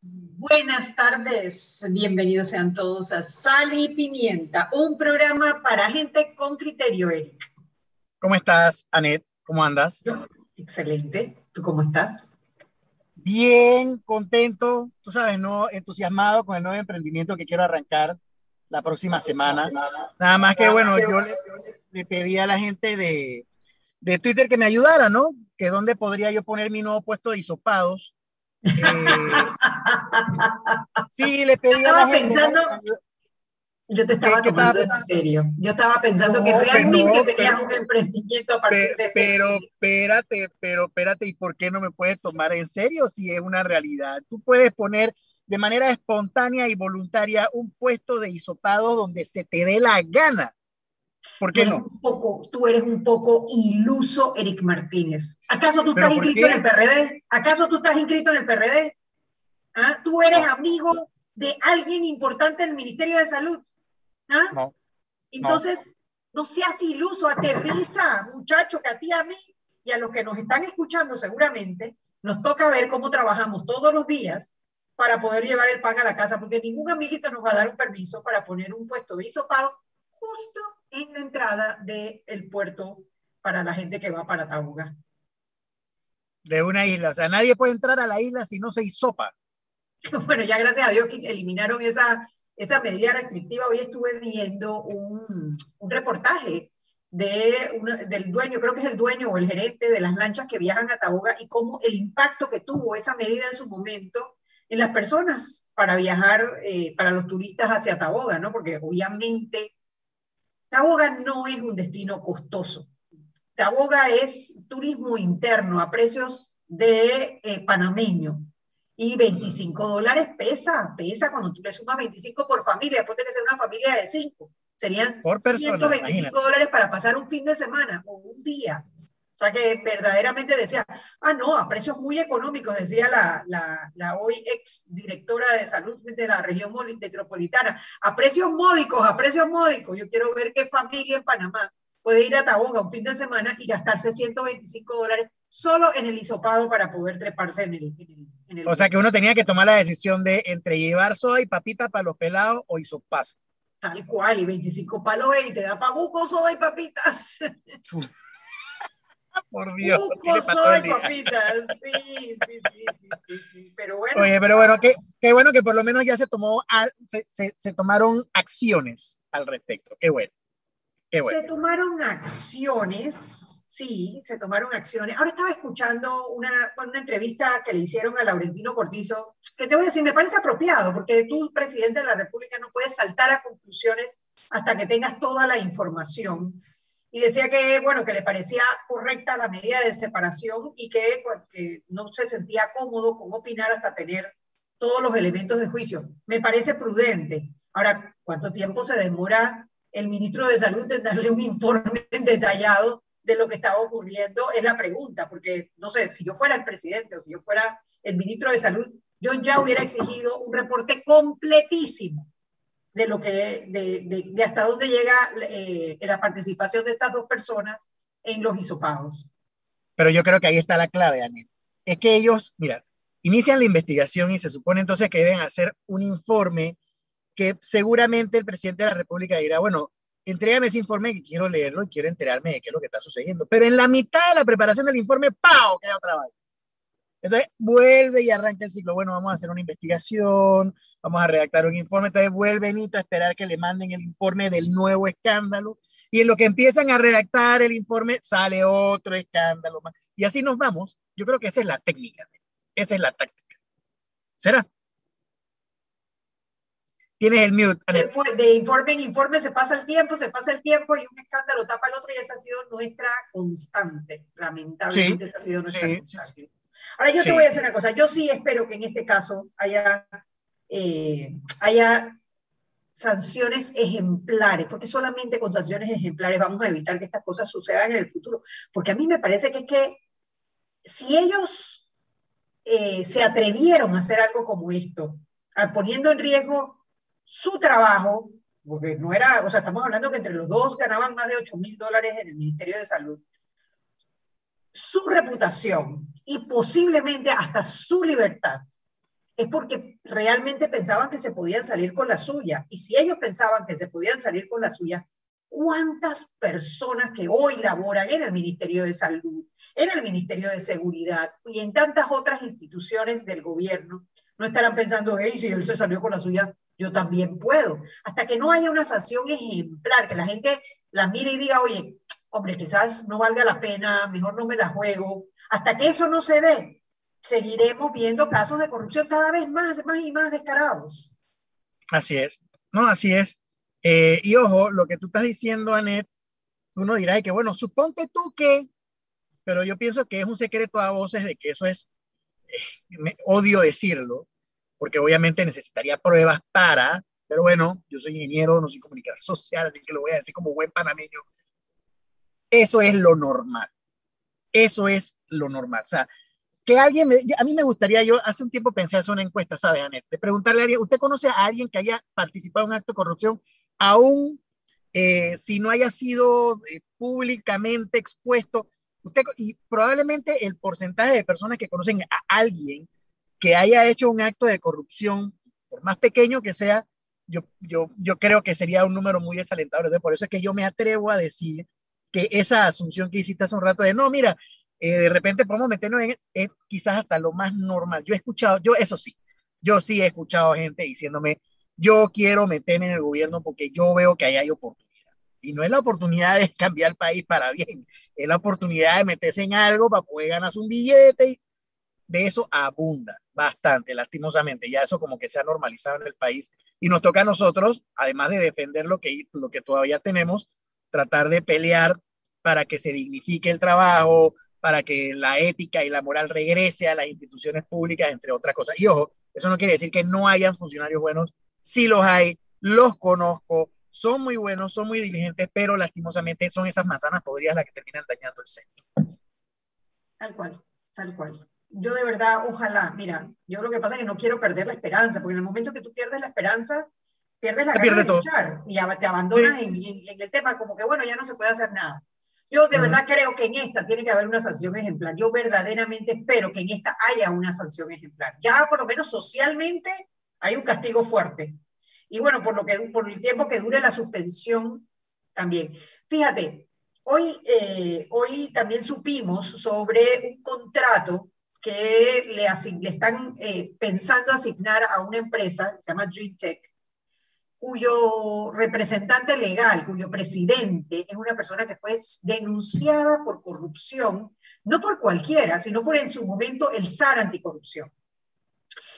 Buenas tardes, bienvenidos sean todos a Sal y Pimienta, un programa para gente con criterio, Eric. ¿Cómo estás, Anet? ¿Cómo andas? excelente. ¿Tú cómo estás? Bien, contento, tú sabes, no entusiasmado con el nuevo emprendimiento que quiero arrancar la próxima semana. Nada más que, bueno, yo le, pedí a la gente de, de, Twitter que me ayudara, ¿no? Que dónde podría yo poner mi nuevo puesto de hisopados. Eh, sí, le pedí a la gente. Pensando, yo te estaba tomando en serio. Yo estaba pensando que realmente tenías un emprendimiento a partir de este Pero espérate, pero espérate, ¿y por qué no me puedes tomar en serio si es una realidad? Tú puedes poner de manera espontánea y voluntaria un puesto de hisopado donde se te dé la gana. ¿Por qué no? poco, tú eres un poco iluso, Eric Martínez. ¿Acaso tú estás inscrito en el PRD? ¿Acaso tú estás inscrito en el PRD? ¿Ah? ¿Tú eres amigo de alguien importante en el Ministerio de Salud? ¿Ah? No. Entonces, no. seas iluso, aterriza, muchacho, que a ti, a mí y a los que nos están escuchando seguramente, nos toca ver cómo trabajamos todos los días para poder llevar el pan a la casa, porque ningún amiguito nos va a dar un permiso para poner un puesto de hisopado justo en la entrada del puerto para la gente que va para Tabuga. De una isla, o sea, nadie puede entrar a la isla si no se hisopa. Bueno, ya gracias a Dios que eliminaron esa, esa medida restrictiva, hoy estuve viendo un, un reportaje de del dueño, creo que es el dueño o el gerente de las lanchas que viajan a Taboga y cómo el impacto que tuvo esa medida en su momento en las personas para viajar, eh, para los turistas hacia Taboga, ¿no? Porque obviamente Taboga no es un destino costoso. Taboga es turismo interno a precios de eh, panameño. Y 25 dólares pesa, pesa cuando tú le sumas 25 por familia, después de que sea una familia de 5. Serían por 125 dólares para pasar un fin de semana o un día. O sea que verdaderamente decía, ah, no, a precios muy económicos, decía la, la, la hoy ex directora de salud de la región metropolitana, a precios módicos, a precios módicos. Yo quiero ver qué familia en Panamá puede ir a Taboga un fin de semana y gastarse 125 dólares solo en el hisopado para poder treparse en el, en O sea que uno tenía que tomar la decisión de entre llevar soda y papita para los pelados o hisopas. Tal cual, y 25 palos y te da pabuco, soda y papitas. Por Dios. Buco, soda y papitas, sí, sí, sí, sí, sí, pero bueno. Oye, pero bueno, qué, qué bueno que por lo menos ya se tomó, se, se, se tomaron acciones al respecto, qué bueno. Se tomaron acciones, sí, se tomaron acciones. Ahora estaba escuchando una, una entrevista que le hicieron a Laurentino Cortizo, que te voy a decir, me parece apropiado, porque tú, presidente de la República, no puedes saltar a conclusiones hasta que tengas toda la información. Y decía que, bueno, que le parecía correcta la medida de separación y que, que no se sentía cómodo con opinar hasta tener todos los elementos de juicio. Me parece prudente. Ahora, ¿cuánto tiempo se demora el ministro de Salud de darle un informe detallado de lo que estaba ocurriendo, es la pregunta, porque no sé, si yo fuera el presidente o si yo fuera el ministro de Salud, yo ya hubiera exigido un reporte completísimo de lo que, de, de, hasta dónde llega eh, la participación de estas dos personas en los hisopados. Pero yo creo que ahí está la clave, Anet. Es que ellos, mira, inician la investigación y se supone entonces que deben hacer un informe que seguramente el presidente de la República dirá, bueno, entrégame ese informe que quiero leerlo y quiero enterarme de qué es lo que está sucediendo. Pero en la mitad de la preparación del informe, ¡pau! queda otra vez. Entonces vuelve y arranca el ciclo. Bueno, vamos a hacer una investigación, vamos a redactar un informe. Entonces vuelve a esperar que le manden el informe del nuevo escándalo. Y en lo que empiezan a redactar el informe, sale otro escándalo más. Y así nos vamos. Yo creo que esa es la técnica. Esa es la táctica. ¿Será? Tienes el mute. De, informe en informe se pasa el tiempo, se pasa el tiempo y un escándalo tapa el otro y esa ha sido nuestra constante. Lamentablemente esa ha sido nuestra constante. Ahora yo te voy a decir una cosa, yo sí espero que en este caso haya, eh, haya sanciones ejemplares, porque solamente con sanciones ejemplares vamos a evitar que estas cosas sucedan en el futuro. Porque a mí me parece que es que si ellos eh, se atrevieron a hacer algo como esto, poniendo en riesgo su trabajo, porque no era, o sea, estamos hablando que entre los dos ganaban más de 8 mil dólares en el Ministerio de Salud, su reputación y posiblemente hasta su libertad es porque realmente pensaban que se podían salir con la suya. Y si ellos pensaban que se podían salir con la suya, ¿cuántas personas que hoy laboran en el Ministerio de Salud, en el Ministerio de Seguridad y en tantas otras instituciones del gobierno no estarán pensando, hey, si él se salió con la suya, yo también puedo? Hasta que no haya una sanción ejemplar, que la gente la mire y diga, oye, hombre, quizás no valga la pena, mejor no me la juego. Hasta que eso no se dé, seguiremos viendo casos de corrupción cada vez más, más y más descarados. Así es, no, así es. Eh, y ojo, lo que tú estás diciendo, Anet, uno dirá que, bueno, suponte tú que, pero yo pienso que es un secreto a voces de que eso es, eh, me odio decirlo, porque obviamente necesitaría pruebas para, pero bueno, yo soy ingeniero, no soy comunicador social, así que lo voy a decir como buen panameño. Eso es lo normal. Eso es lo normal. O sea, que alguien, a mí me gustaría, yo hace un tiempo pensé hacer una encuesta, ¿sabes, Anet? De preguntarle a alguien, ¿usted conoce a alguien que haya participado en un acto de corrupción, aún eh, si no haya sido eh, públicamente expuesto? Usted, y probablemente el porcentaje de personas que conocen a alguien que haya hecho un acto de corrupción, por más pequeño que sea, yo, yo, yo creo que sería un número muy desalentador. Por eso es que yo me atrevo a decir que esa asunción que hiciste hace un rato de, no, mira, eh, de repente podemos meternos en es quizás hasta lo más normal. Yo he escuchado, yo eso sí, yo sí he escuchado gente diciéndome, yo quiero meterme en el gobierno porque yo veo que ahí hay oportunidad. Y no es la oportunidad de cambiar el país para bien, es la oportunidad de meterse en algo para poder ganarse un billete. Y de eso abunda bastante, lastimosamente. Ya eso como que se ha normalizado en el país. Y nos toca a nosotros, además de defender lo que, lo que todavía tenemos, tratar de pelear para que se dignifique el trabajo, para que la ética y la moral regrese a las instituciones públicas, entre otras cosas. Y ojo, eso no quiere decir que no hayan funcionarios buenos, sí los hay, los conozco, son muy buenos, son muy diligentes, pero lastimosamente son esas manzanas podridas las que terminan dañando el centro. Tal cual, tal cual. Yo de verdad, ojalá, mira, yo lo que pasa es que no quiero perder la esperanza, porque en el momento que tú pierdes la esperanza, pierdes la gana de luchar y te abandonas en, en el tema como que, bueno, ya no se puede hacer nada. Yo de verdad creo que en esta tiene que haber una sanción ejemplar. Yo verdaderamente espero que en esta haya una sanción ejemplar. Ya por lo menos socialmente hay un castigo fuerte. Y bueno, por, lo que, por el tiempo que dure la suspensión también. Fíjate, hoy, eh, hoy también supimos sobre un contrato que le, le están eh, pensando asignar a una empresa, se llama DreamTech, cuyo representante legal, cuyo presidente es una persona que fue denunciada por corrupción, no por cualquiera, sino por en su momento el SAR anticorrupción.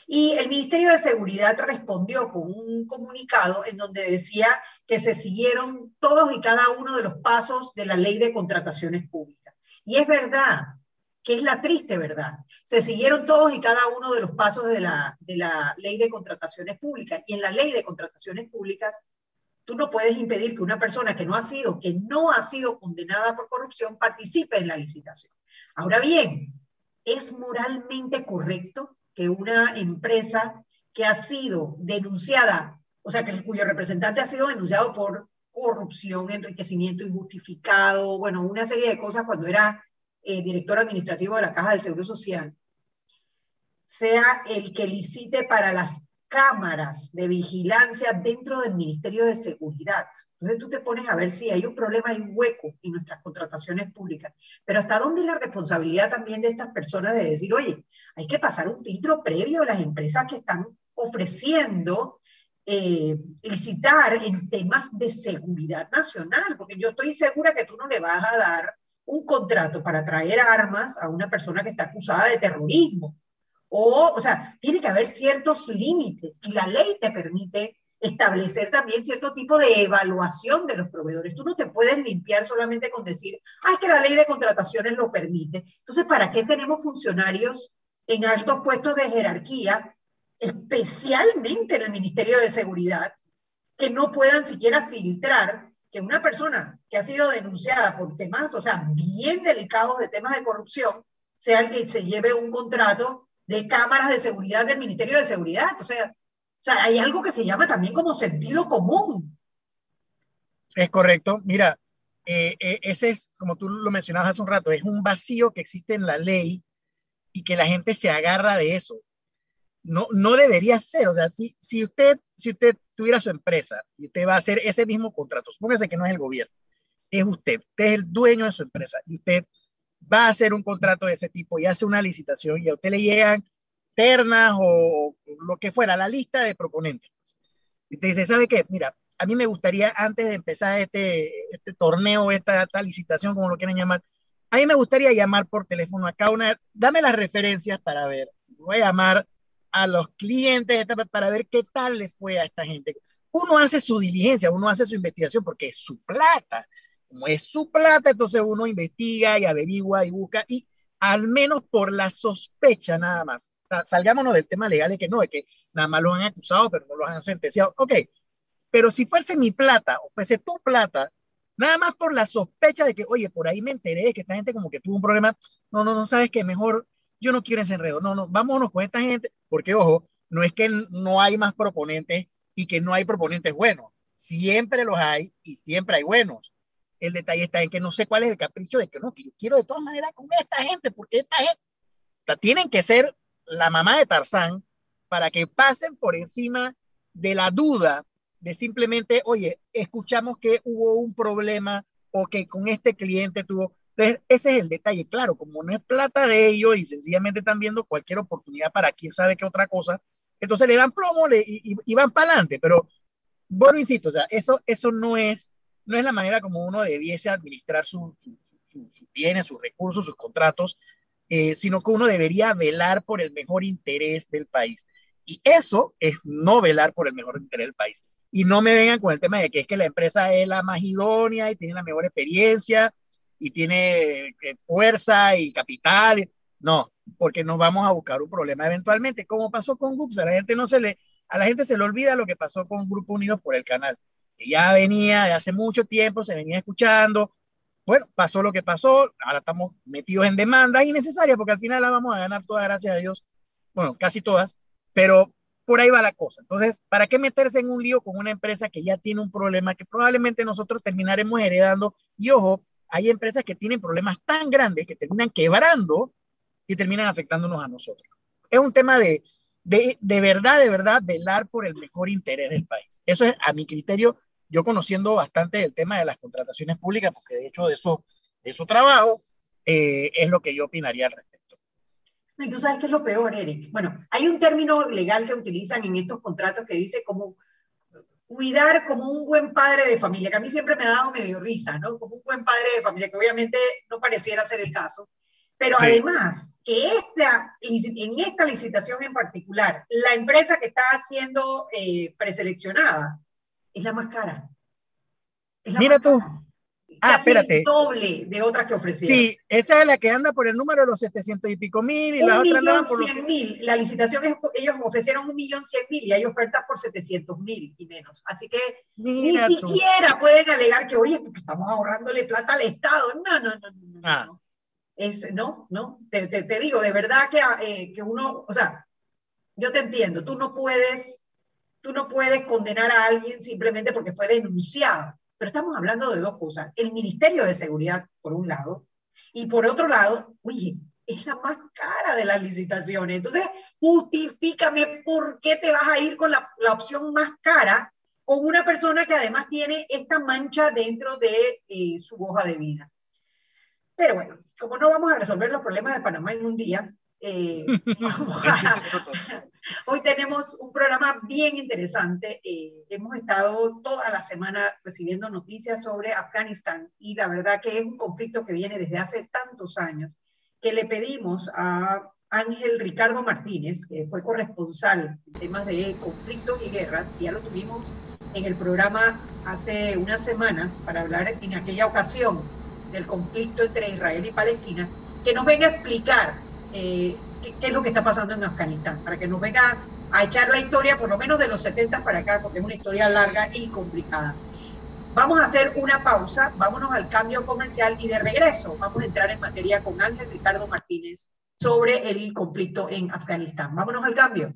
Y el Ministerio de Seguridad respondió con un comunicado en donde decía que se siguieron todos y cada uno de los pasos de la ley de contrataciones públicas. Y es verdad, que es la triste verdad. Se siguieron todos y cada uno de los pasos de la, de la ley de contrataciones públicas. Y en la ley de contrataciones públicas, tú no puedes impedir que una persona que no ha sido, que no ha sido condenada por corrupción participe en la licitación. Ahora bien, ¿es moralmente correcto que una empresa que ha sido denunciada, o sea, que cuyo representante ha sido denunciado por corrupción, enriquecimiento injustificado, bueno, una serie de cosas cuando era eh, director administrativo de la Caja del Seguro Social, sea el que licite para las cámaras de vigilancia dentro del Ministerio de Seguridad. Entonces tú te pones a ver si hay un problema, hay un hueco en nuestras contrataciones públicas. Pero hasta dónde es la responsabilidad también de estas personas de decir, oye, hay que pasar un filtro previo a las empresas que están ofreciendo eh, licitar en temas de seguridad nacional, porque yo estoy segura que tú no le vas a dar un contrato para traer armas a una persona que está acusada de terrorismo. O, o sea, tiene que haber ciertos límites y la ley te permite establecer también cierto tipo de evaluación de los proveedores. Tú no te puedes limpiar solamente con decir, ah, es que la ley de contrataciones lo permite. Entonces, ¿para qué tenemos funcionarios en altos puestos de jerarquía, especialmente en el Ministerio de Seguridad, que no puedan siquiera filtrar que una persona que ha sido denunciada por temas, o sea, bien delicados de temas de corrupción, sea el que se lleve un contrato de cámaras de seguridad del Ministerio de Seguridad. O sea, o sea, hay algo que se llama también como sentido común. Es correcto. Mira, eh, eh, ese es, como tú lo mencionabas hace un rato, es un vacío que existe en la ley y que la gente se agarra de eso. no, no debería ser. O sea, si, si, usted, si usted tuviera su empresa y usted va a hacer ese mismo contrato, supóngase que no es el gobierno, es usted, usted es el dueño de su empresa y usted va a hacer un contrato de ese tipo y hace una licitación y a usted le llegan ternas o lo que fuera, la lista de proponentes. Y usted dice, ¿sabe qué? Mira, a mí me gustaría, antes de empezar este, este torneo, esta, esta, licitación, como lo quieran llamar, a mí me gustaría llamar por teléfono a cada una, dame las referencias para ver, voy a llamar a los clientes para ver qué tal le fue a esta gente. Uno hace su diligencia, uno hace su investigación porque es su plata. Como es su plata, entonces uno investiga y averigua y busca y al menos por la sospecha nada más. salgámonos del tema legal de que no, es que nada más lo han acusado, pero no lo han sentenciado. Ok, pero si fuese mi plata o fuese tu plata, nada más por la sospecha de que, oye, por ahí me enteré de que esta gente como que tuvo un problema, no, no, no sabes que mejor yo no quiero ese enredo, no, no, vámonos con esta gente, porque ojo, no es que no hay más proponentes y que no hay proponentes buenos, siempre los hay y siempre hay buenos. El detalle está en que no sé cuál es el capricho de que no, que yo quiero de todas maneras con esta gente, porque esta gente, tienen que ser la mamá de Tarzán para que pasen por encima de la duda de simplemente, oye, escuchamos que hubo un problema o que con este cliente tuvo. Entonces, ese es el detalle. Claro, como no es plata de ellos y sencillamente están viendo cualquier oportunidad para quién sabe qué otra cosa, entonces le dan plomo y, van para adelante. Pero, bueno, insisto, o sea, eso, eso no, es, no es la manera como uno debiese administrar sus bienes, sus recursos, sus contratos, eh, sino que uno debería velar por el mejor interés del país. Y eso es no velar por el mejor interés del país. Y no me vengan con el tema de que es que la empresa es la más idónea y tiene la mejor experiencia y tiene eh, fuerza y capital. No, porque nos vamos a buscar un problema eventualmente, como pasó con GUPS. A la gente no se le, a la gente se le olvida lo que pasó con Grupo Unidos por el canal. Que ya venía de hace mucho tiempo, se venía escuchando. Bueno, pasó lo que pasó, ahora estamos metidos en demandas innecesarias porque al final la vamos a ganar todas, gracias a Dios. Bueno, casi todas, pero por ahí va la cosa. Entonces, ¿para qué meterse en un lío con una empresa que ya tiene un problema que probablemente nosotros terminaremos heredando? Y ojo, hay empresas que tienen problemas tan grandes que terminan quebrando y terminan afectándonos a nosotros. Es un tema de, de, de verdad, de verdad, velar por el mejor interés del país. Eso es, a mi criterio, yo conociendo bastante el tema de las contrataciones públicas, porque de hecho de eso, de eso trabajo, eh, es lo que yo opinaría al respecto. Y tú sabes qué es lo peor, Eric. Bueno, hay un término legal que utilizan en estos contratos que dice como cuidar como un buen padre de familia, que a mí siempre me ha dado medio risa, ¿no? Como un buen padre de familia, que obviamente no pareciera ser el caso. Pero además, que esta, en esta licitación en particular, la empresa que está siendo eh, preseleccionada es la más cara. Mira tú. Ah, espérate. doble de otras que ofrecieron. Sí, esa es la que anda por el número de los 700 y pico mil y la otra anda por los... mil. La licitación es, ellos ofrecieron un millón cien mil y hay ofertas por 700 mil y menos. Así que ni siquiera pueden alegar que, oye, porque estamos ahorrándole plata al Estado. No, no, no, no. Ah. no. Es, no, no. Te, te, te, digo, de verdad que, eh, que uno, o sea, yo te entiendo, tú no puedes, tú no puedes condenar a alguien simplemente porque fue denunciado pero estamos hablando de dos cosas. El Ministerio de Seguridad, por un lado, y por otro lado, oye, es la más cara de las licitaciones. Entonces, justifícame por qué te vas a ir con la, la opción más cara con una persona que además tiene esta mancha dentro de eh, su hoja de vida. Pero bueno, como no vamos a resolver los problemas de Panamá en un día, eh, hoy tenemos un programa bien interesante. Eh, hemos estado toda la semana recibiendo noticias sobre Afganistán y la verdad que es un conflicto que viene desde hace tantos años que le pedimos a Ángel Ricardo Martínez, que fue corresponsal en temas de conflictos y guerras, ya lo tuvimos en el programa hace unas semanas para hablar en aquella ocasión del conflicto entre Israel y Palestina, que nos venga a explicar eh, qué, es lo que está pasando en Afganistán, para que nos venga a echar la historia, por lo menos de los 70 para acá, porque es una historia larga y complicada. Vamos a hacer una pausa, vámonos al cambio comercial y de regreso vamos a entrar en materia con Ángel Ricardo Martínez sobre el conflicto en Afganistán. Vámonos al cambio.